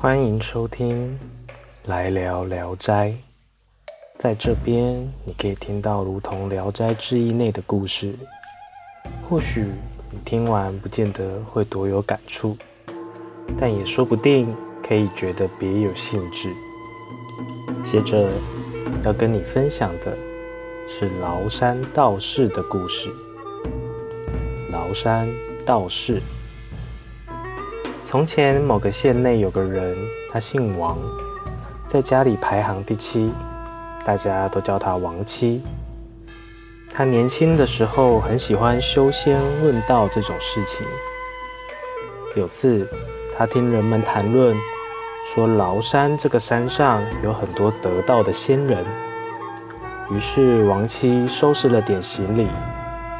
欢迎收听《来聊聊斋》。在这边，你可以听到如同《聊斋志异》内的故事。或许你听完不见得会多有感触，但也说不定可以觉得别有兴致。接着要跟你分享的是崂山道士的故事。崂山道士。从前某个县内有个人，他姓王，在家里排行第七，大家都叫他王七。他年轻的时候很喜欢修仙论道这种事情。有次，他听人们谈论，说崂山这个山上有很多得道的仙人，于是王七收拾了点行李，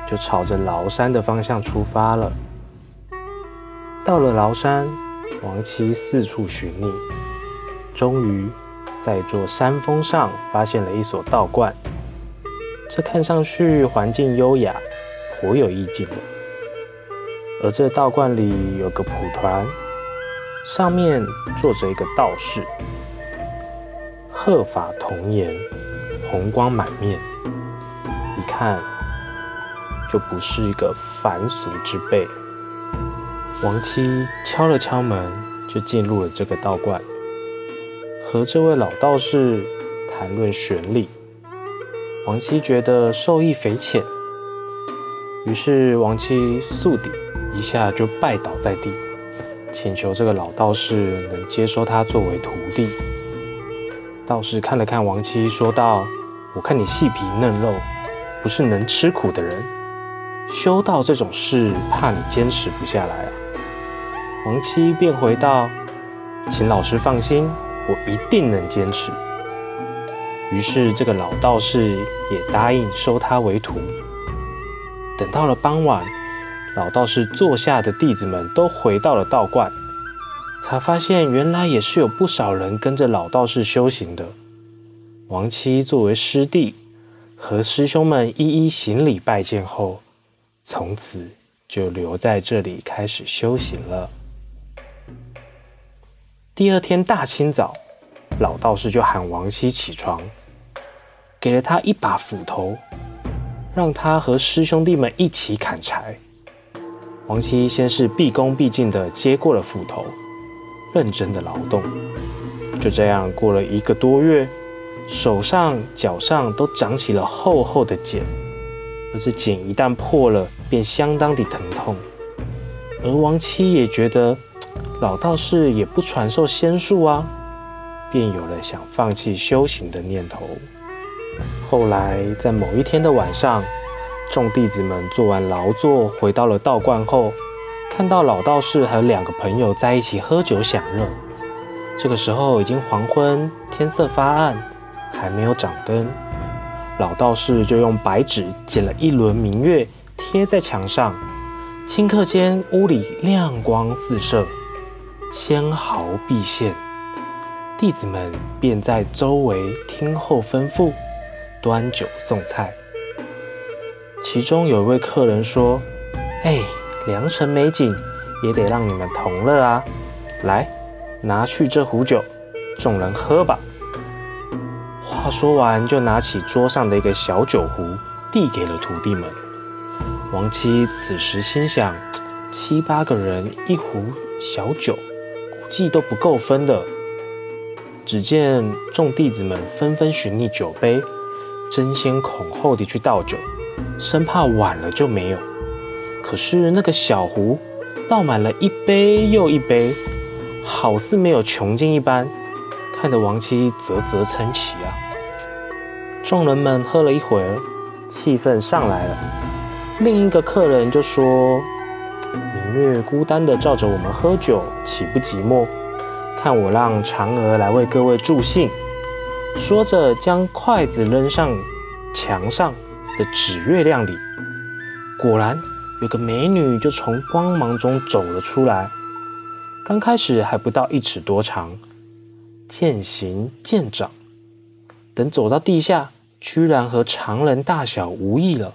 就朝着崂山的方向出发了。到了崂山，王七四处寻觅，终于在一座山峰上发现了一所道观。这看上去环境优雅，颇有意境的。而这道观里有个蒲团，上面坐着一个道士，鹤发童颜，红光满面，一看就不是一个凡俗之辈。王七敲了敲门，就进入了这个道观，和这位老道士谈论玄理。王七觉得受益匪浅，于是王七宿底一下就拜倒在地，请求这个老道士能接收他作为徒弟。道士看了看王七，说道：“我看你细皮嫩肉，不是能吃苦的人，修道这种事，怕你坚持不下来啊。”王七便回道：“请老师放心，我一定能坚持。”于是这个老道士也答应收他为徒。等到了傍晚，老道士座下的弟子们都回到了道观，才发现原来也是有不少人跟着老道士修行的。王七作为师弟，和师兄们一一行礼拜见后，从此就留在这里开始修行了。第二天大清早，老道士就喊王七起床，给了他一把斧头，让他和师兄弟们一起砍柴。王七先是毕恭毕敬地接过了斧头，认真的劳动。就这样过了一个多月，手上、脚上都长起了厚厚的茧，而这茧一旦破了，便相当的疼痛。而王七也觉得。老道士也不传授仙术啊，便有了想放弃修行的念头。后来在某一天的晚上，众弟子们做完劳作，回到了道观后，看到老道士和两个朋友在一起喝酒享乐。这个时候已经黄昏，天色发暗，还没有掌灯。老道士就用白纸剪了一轮明月，贴在墙上。顷刻间，屋里亮光四射。纤毫毕现，弟子们便在周围听候吩咐，端酒送菜。其中有一位客人说：“哎，良辰美景，也得让你们同乐啊！来，拿去这壶酒，众人喝吧。”话说完，就拿起桌上的一个小酒壶，递给了徒弟们。王七此时心想：七八个人一壶小酒。计都不够分的。只见众弟子们纷纷寻觅酒杯，争先恐后地去倒酒，生怕晚了就没有。可是那个小壶倒满了一杯又一杯，好似没有穷尽一般，看得王七啧啧称奇啊。众人们喝了一会儿，气氛上来了，另一个客人就说。月孤单的照着我们喝酒，岂不寂寞？看我让嫦娥来为各位助兴。说着，将筷子扔上墙上的纸月亮里，果然有个美女就从光芒中走了出来。刚开始还不到一尺多长，渐行渐长，等走到地下，居然和常人大小无异了。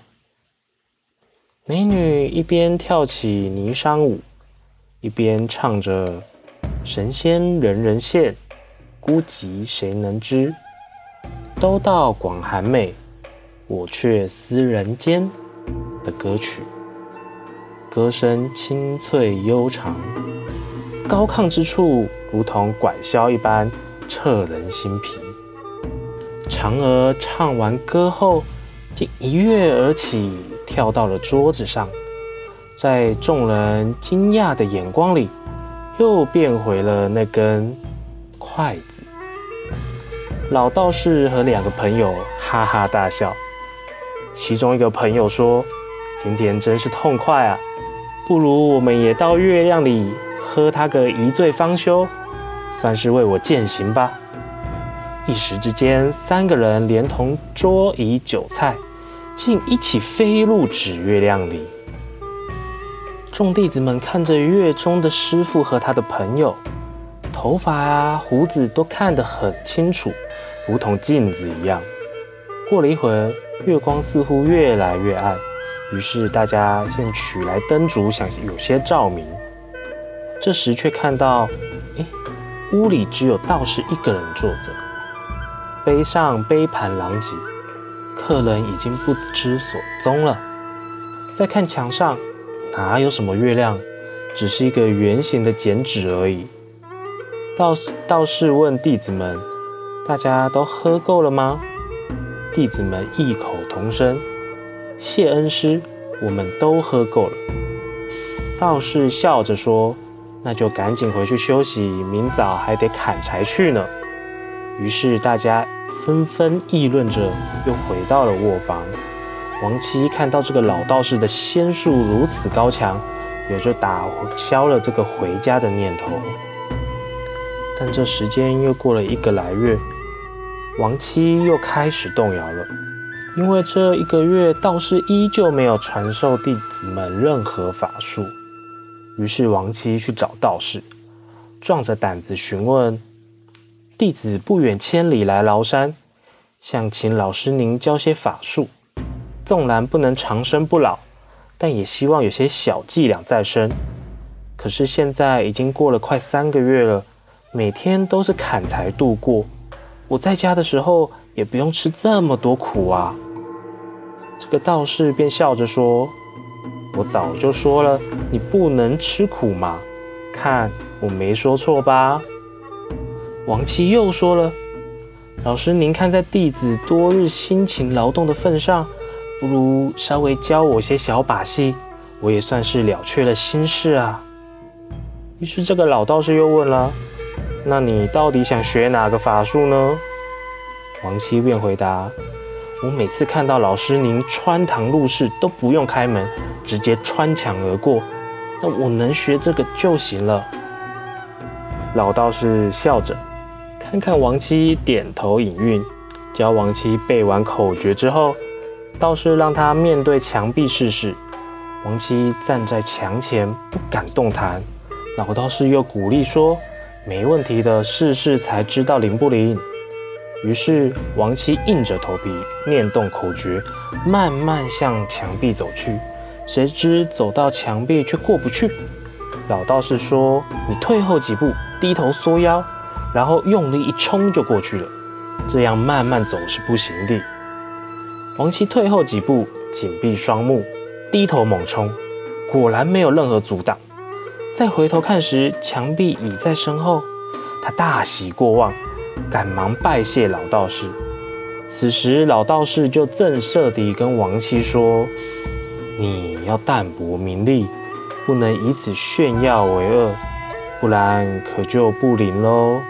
美女一边跳起霓裳舞，一边唱着：“神仙人人羡，孤寂谁能知？都道广寒美，我却思人间。的歌曲，歌声清脆悠长，高亢之处如同管箫一般，彻人心脾。嫦娥唱完歌后，竟一跃而起，跳到了桌子上，在众人惊讶的眼光里。又变回了那根筷子。老道士和两个朋友哈哈大笑。其中一个朋友说：“今天真是痛快啊！不如我们也到月亮里喝他个一醉方休，算是为我践行吧。”一时之间，三个人连同桌椅酒菜，竟一起飞入纸月亮里。众弟子们看着月中的师傅和他的朋友，头发啊、胡子都看得很清楚，如同镜子一样。过了一会儿，月光似乎越来越暗，于是大家先取来灯烛，想有些照明。这时却看到，哎，屋里只有道士一个人坐着，杯上杯盘狼藉，客人已经不知所踪了。再看墙上。哪有什么月亮，只是一个圆形的剪纸而已。道士道士问弟子们：“大家都喝够了吗？”弟子们异口同声：“谢恩师，我们都喝够了。”道士笑着说：“那就赶紧回去休息，明早还得砍柴去呢。”于是大家纷纷议论着，又回到了卧房。王七看到这个老道士的仙术如此高强，也就打消了这个回家的念头。但这时间又过了一个来月，王七又开始动摇了，因为这一个月道士依旧没有传授弟子们任何法术。于是王七去找道士，壮着胆子询问弟子不远千里来崂山，想请老师您教些法术。纵然不能长生不老，但也希望有些小伎俩在身。可是现在已经过了快三个月了，每天都是砍柴度过。我在家的时候也不用吃这么多苦啊。这个道士便笑着说：“我早就说了，你不能吃苦嘛。看我没说错吧？”王七又说了：“老师，您看在弟子多日辛勤劳动的份上。”不如稍微教我些小把戏，我也算是了却了心事啊。于是这个老道士又问了：“那你到底想学哪个法术呢？”王七便回答：“我每次看到老师您穿堂入室都不用开门，直接穿墙而过，那我能学这个就行了。”老道士笑着，看看王七点头引韵，教王七背完口诀之后。道士让他面对墙壁试试，王七站在墙前不敢动弹。老道士又鼓励说：“没问题的，试试才知道灵不灵。”于是王七硬着头皮念动口诀，慢慢向墙壁走去。谁知走到墙壁却过不去。老道士说：“你退后几步，低头缩腰，然后用力一冲就过去了。这样慢慢走是不行的。”王七退后几步，紧闭双目，低头猛冲，果然没有任何阻挡。再回头看时，墙壁已在身后。他大喜过望，赶忙拜谢老道士。此时，老道士就正色地跟王七说：“你要淡泊名利，不能以此炫耀为恶，不然可就不灵喽。”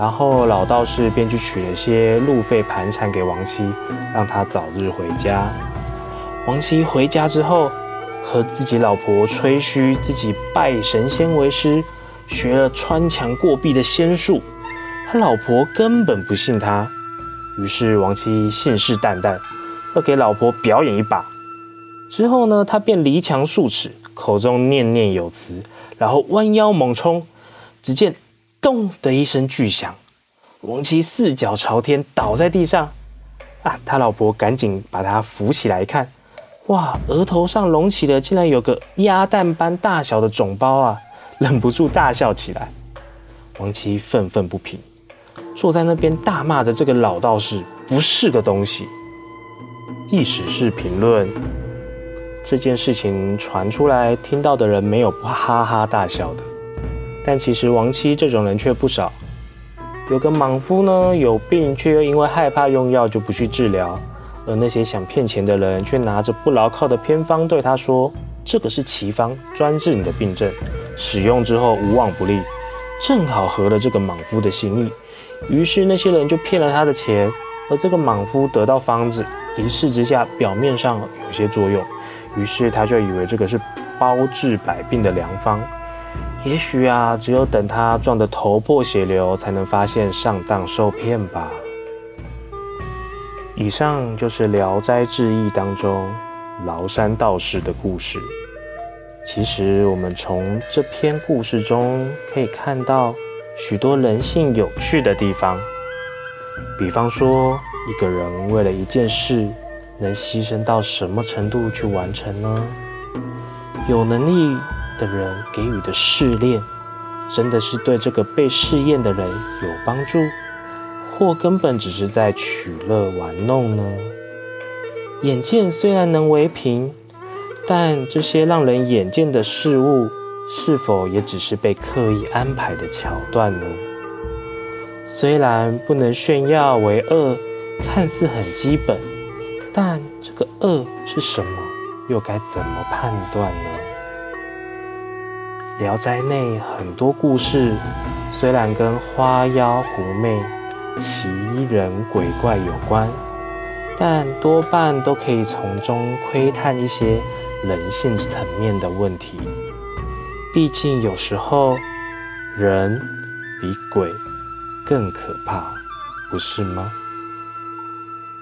然后老道士便去取了些路费盘缠给王七，让他早日回家。王七回家之后，和自己老婆吹嘘自己拜神仙为师，学了穿墙过壁的仙术。他老婆根本不信他，于是王七信誓旦旦要给老婆表演一把。之后呢，他便离墙数尺，口中念念有词，然后弯腰猛冲。只见。咚的一声巨响，王七四脚朝天倒在地上。啊，他老婆赶紧把他扶起来，看，哇，额头上隆起的竟然有个鸭蛋般大小的肿包啊，忍不住大笑起来。王七愤愤不平，坐在那边大骂着这个老道士不是个东西。意史是评论这件事情传出来，听到的人没有不哈哈大笑的，但其实亡妻这种人却不少。有个莽夫呢，有病却又因为害怕用药就不去治疗，而那些想骗钱的人却拿着不牢靠的偏方对他说：“这个是奇方，专治你的病症，使用之后无往不利。”正好合了这个莽夫的心意，于是那些人就骗了他的钱，而这个莽夫得到方子，一试之下，表面上有些作用，于是他就以为这个是包治百病的良方。也许啊，只有等他撞得头破血流，才能发现上当受骗吧。以上就是《聊斋志异》当中崂山道士的故事。其实，我们从这篇故事中可以看到许多人性有趣的地方。比方说，一个人为了一件事，能牺牲到什么程度去完成呢？有能力。的人给予的试炼，真的是对这个被试验的人有帮助，或根本只是在取乐玩弄呢？眼见虽然能为凭，但这些让人眼见的事物，是否也只是被刻意安排的桥段呢？虽然不能炫耀为恶，看似很基本，但这个恶是什么，又该怎么判断呢？《聊斋》内很多故事，虽然跟花妖狐媚、奇人鬼怪有关，但多半都可以从中窥探一些人性层面的问题。毕竟有时候人比鬼更可怕，不是吗？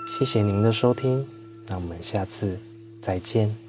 谢谢您的收听，那我们下次再见。